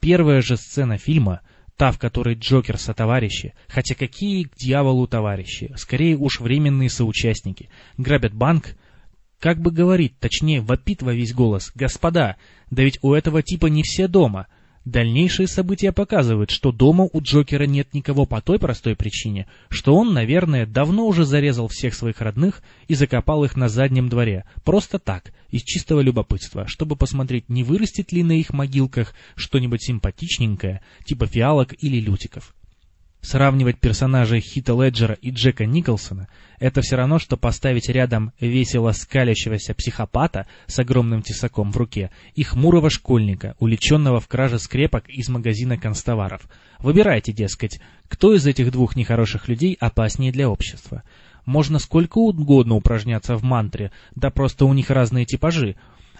Первая же сцена фильма, та, в которой Джокер сотоварищи, хотя какие к дьяволу товарищи, скорее уж временные соучастники, грабят банк, как бы говорит, точнее вопит во весь голос, «Господа, да ведь у этого типа не все дома!» Дальнейшие события показывают, что дома у Джокера нет никого по той простой причине, что он, наверное, давно уже зарезал всех своих родных и закопал их на заднем дворе, просто так, из чистого любопытства, чтобы посмотреть, не вырастет ли на их могилках что-нибудь симпатичненькое, типа фиалок или лютиков. Сравнивать персонажей Хита Леджера и Джека Николсона – это все равно, что поставить рядом весело скалящегося психопата с огромным тесаком в руке и хмурого школьника, уличенного в краже скрепок из магазина констоваров. Выбирайте, дескать, кто из этих двух нехороших людей опаснее для общества. Можно сколько угодно упражняться в мантре, да просто у них разные типажи.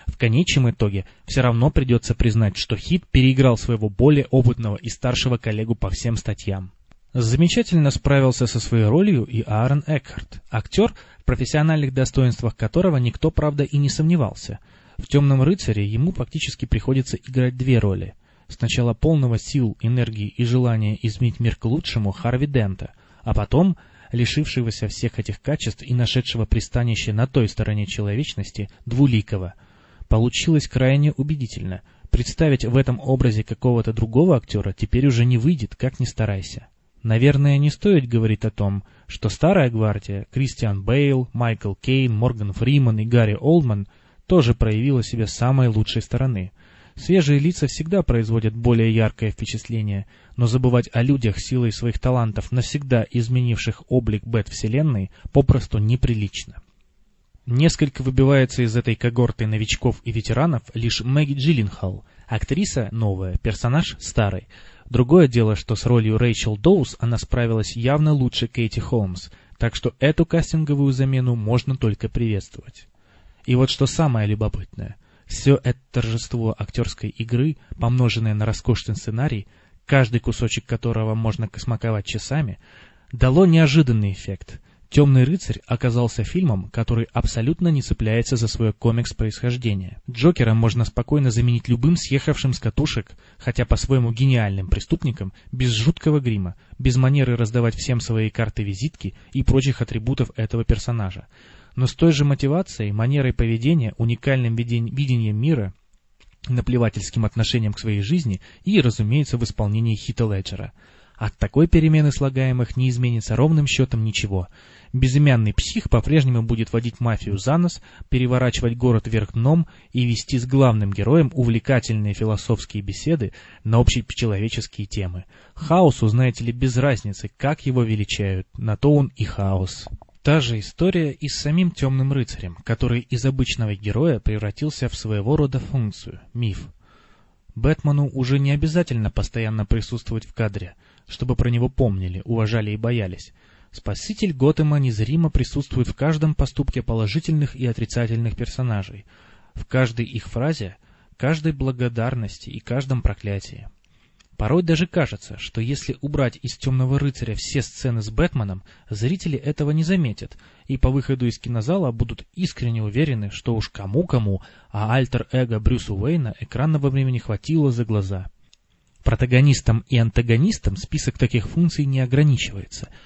В конечном итоге все равно придется признать, что Хит переиграл своего более опытного и старшего коллегу по всем статьям. Замечательно справился со своей ролью и Аарон Экхарт, актер, в профессиональных достоинствах которого никто, правда, и не сомневался. В «Темном рыцаре» ему фактически приходится играть две роли. Сначала полного сил, энергии и желания изменить мир к лучшему Харви Дента, а потом лишившегося всех этих качеств и нашедшего пристанище на той стороне человечности, двуликого. Получилось крайне убедительно. Представить в этом образе какого-то другого актера теперь уже не выйдет, как ни старайся. Наверное, не стоит говорить о том, что старая гвардия, Кристиан Бейл, Майкл Кейн, Морган Фриман и Гарри Олдман тоже проявила себя с самой лучшей стороны. Свежие лица всегда производят более яркое впечатление, но забывать о людях силой своих талантов, навсегда изменивших облик Бэт-вселенной, попросту неприлично. Несколько выбивается из этой когорты новичков и ветеранов лишь Мэгги Джилленхал, актриса новая, персонаж старый, Другое дело, что с ролью Рэйчел Доус она справилась явно лучше Кейти Холмс, так что эту кастинговую замену можно только приветствовать. И вот что самое любопытное. Все это торжество актерской игры, помноженное на роскошный сценарий, каждый кусочек которого можно космаковать часами, дало неожиданный эффект. «Темный рыцарь» оказался фильмом, который абсолютно не цепляется за свое комикс-происхождение. Джокера можно спокойно заменить любым съехавшим с катушек, хотя по-своему гениальным преступником, без жуткого грима, без манеры раздавать всем свои карты-визитки и прочих атрибутов этого персонажа. Но с той же мотивацией, манерой поведения, уникальным видением мира, наплевательским отношением к своей жизни и, разумеется, в исполнении Хита Леджера. От такой перемены слагаемых не изменится ровным счетом ничего – Безымянный псих по-прежнему будет водить мафию за нос, переворачивать город вверх дном и вести с главным героем увлекательные философские беседы на общечеловеческие темы. Хаосу, знаете ли, без разницы, как его величают, на то он и хаос. Та же история и с самим Темным Рыцарем, который из обычного героя превратился в своего рода функцию, миф. Бэтмену уже не обязательно постоянно присутствовать в кадре, чтобы про него помнили, уважали и боялись. Спаситель Готэма незримо присутствует в каждом поступке положительных и отрицательных персонажей, в каждой их фразе, каждой благодарности и каждом проклятии. Порой даже кажется, что если убрать из «Темного рыцаря» все сцены с Бэтменом, зрители этого не заметят, и по выходу из кинозала будут искренне уверены, что уж кому-кому, а альтер-эго Брюсу Уэйна экранного времени хватило за глаза. Протагонистам и антагонистам список таких функций не ограничивается –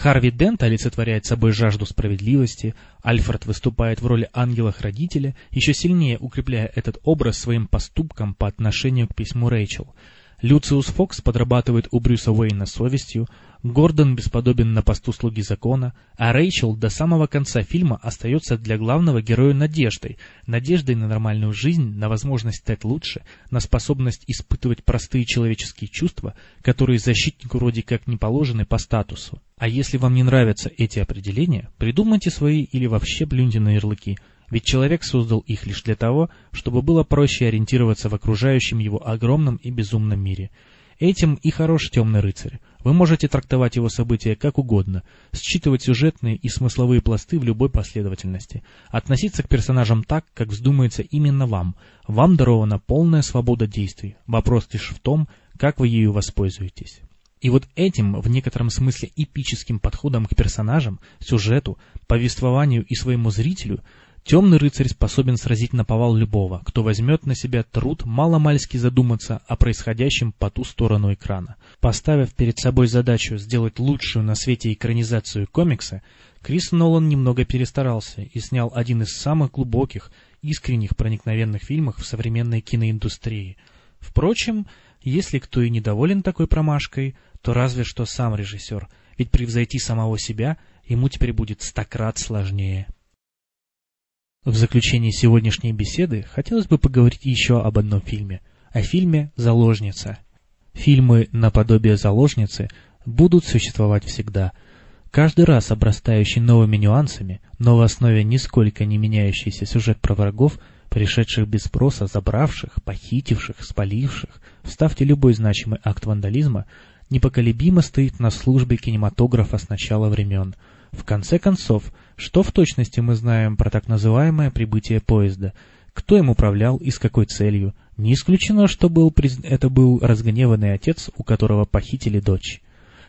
Харви Дент олицетворяет собой жажду справедливости, Альфред выступает в роли ангела-хранителя, еще сильнее укрепляя этот образ своим поступком по отношению к письму Рэйчел – Люциус Фокс подрабатывает у Брюса Уэйна совестью, Гордон бесподобен на посту слуги закона, а Рэйчел до самого конца фильма остается для главного героя надеждой, надеждой на нормальную жизнь, на возможность стать лучше, на способность испытывать простые человеческие чувства, которые защитнику вроде как не положены по статусу. А если вам не нравятся эти определения, придумайте свои или вообще плюньте на ярлыки – ведь человек создал их лишь для того, чтобы было проще ориентироваться в окружающем его огромном и безумном мире. Этим и хорош темный рыцарь. Вы можете трактовать его события как угодно, считывать сюжетные и смысловые пласты в любой последовательности, относиться к персонажам так, как вздумается именно вам. Вам дарована полная свобода действий. Вопрос лишь в том, как вы ею воспользуетесь. И вот этим, в некотором смысле эпическим подходом к персонажам, сюжету, повествованию и своему зрителю Темный рыцарь способен сразить на повал любого, кто возьмет на себя труд маломальски задуматься о происходящем по ту сторону экрана. Поставив перед собой задачу сделать лучшую на свете экранизацию комикса, Крис Нолан немного перестарался и снял один из самых глубоких, искренних проникновенных фильмов в современной киноиндустрии. Впрочем, если кто и недоволен такой промашкой, то разве что сам режиссер, ведь превзойти самого себя ему теперь будет стократ сложнее. В заключении сегодняшней беседы хотелось бы поговорить еще об одном фильме, о фильме «Заложница». Фильмы наподобие «Заложницы» будут существовать всегда, каждый раз обрастающий новыми нюансами, но в основе нисколько не меняющийся сюжет про врагов, пришедших без спроса, забравших, похитивших, спаливших, вставьте любой значимый акт вандализма, непоколебимо стоит на службе кинематографа с начала времен – в конце концов, что в точности мы знаем про так называемое прибытие поезда? Кто им управлял и с какой целью? Не исключено, что был, это был разгневанный отец, у которого похитили дочь.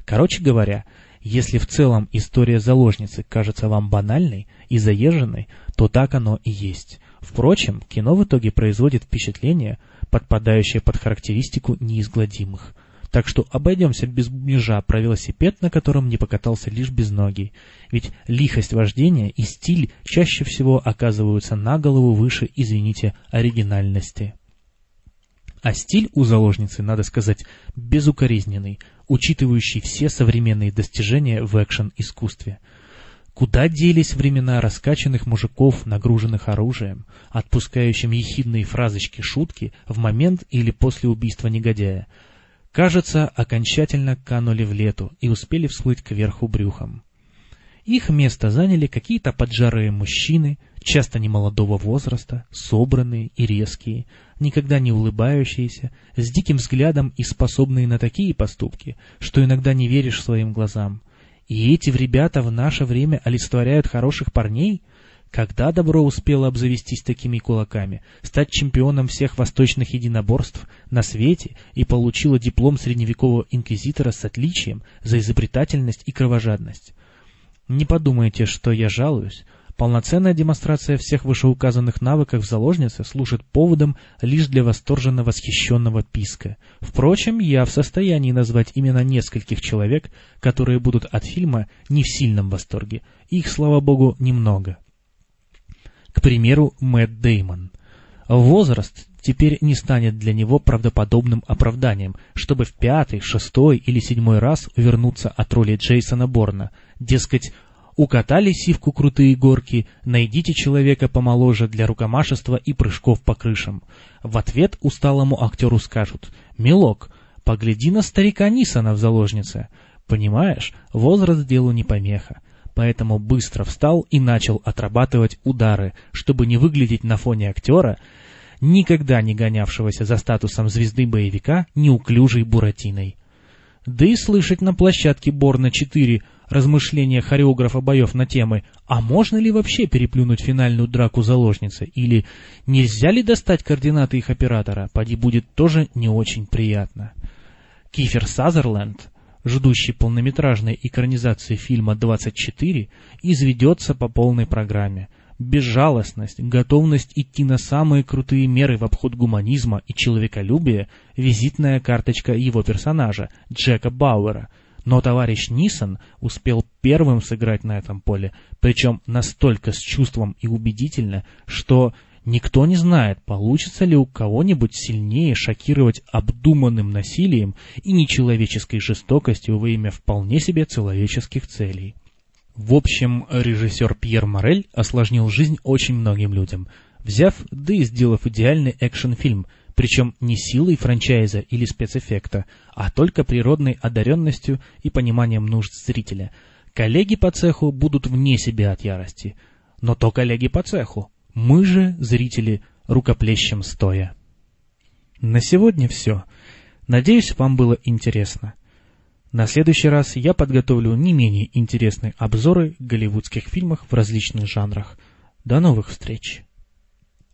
Короче говоря, если в целом история заложницы кажется вам банальной и заезженной, то так оно и есть. Впрочем, кино в итоге производит впечатление, подпадающее под характеристику неизгладимых – так что обойдемся без бубнижа про велосипед, на котором не покатался лишь без ноги. Ведь лихость вождения и стиль чаще всего оказываются на голову выше, извините, оригинальности. А стиль у заложницы, надо сказать, безукоризненный, учитывающий все современные достижения в экшен-искусстве. Куда делись времена раскачанных мужиков, нагруженных оружием, отпускающим ехидные фразочки-шутки в момент или после убийства негодяя, кажется, окончательно канули в лету и успели всплыть кверху брюхом. Их место заняли какие-то поджарые мужчины, часто немолодого возраста, собранные и резкие, никогда не улыбающиеся, с диким взглядом и способные на такие поступки, что иногда не веришь своим глазам. И эти ребята в наше время олицетворяют хороших парней? Когда добро успело обзавестись такими кулаками, стать чемпионом всех восточных единоборств на свете и получила диплом средневекового инквизитора с отличием за изобретательность и кровожадность? Не подумайте, что я жалуюсь. Полноценная демонстрация всех вышеуказанных навыков в заложнице служит поводом лишь для восторженно восхищенного писка. Впрочем, я в состоянии назвать именно нескольких человек, которые будут от фильма не в сильном восторге. Их, слава богу, немного. К примеру, Мэтт Деймон. Возраст теперь не станет для него правдоподобным оправданием, чтобы в пятый, шестой или седьмой раз вернуться от роли Джейсона Борна. Дескать, укатали сивку крутые горки, найдите человека помоложе для рукомашества и прыжков по крышам. В ответ усталому актеру скажут «Милок, погляди на старика Нисона в заложнице». Понимаешь, возраст делу не помеха поэтому быстро встал и начал отрабатывать удары, чтобы не выглядеть на фоне актера, никогда не гонявшегося за статусом звезды боевика, неуклюжей буратиной. Да и слышать на площадке Борна-4 размышления хореографа боев на темы «А можно ли вообще переплюнуть финальную драку заложницы?» или «Нельзя ли достать координаты их оператора?» поди будет тоже не очень приятно. Кифер Сазерленд ждущий полнометражной экранизации фильма «24», изведется по полной программе. Безжалостность, готовность идти на самые крутые меры в обход гуманизма и человеколюбия – визитная карточка его персонажа, Джека Бауэра. Но товарищ Нисон успел первым сыграть на этом поле, причем настолько с чувством и убедительно, что Никто не знает, получится ли у кого-нибудь сильнее шокировать обдуманным насилием и нечеловеческой жестокостью во имя вполне себе человеческих целей. В общем, режиссер Пьер Морель осложнил жизнь очень многим людям, взяв, да и сделав идеальный экшн-фильм, причем не силой франчайза или спецэффекта, а только природной одаренностью и пониманием нужд зрителя. Коллеги по цеху будут вне себя от ярости. Но то коллеги по цеху. Мы же, зрители, рукоплещем стоя. На сегодня все. Надеюсь, вам было интересно. На следующий раз я подготовлю не менее интересные обзоры голливудских фильмов в различных жанрах. До новых встреч!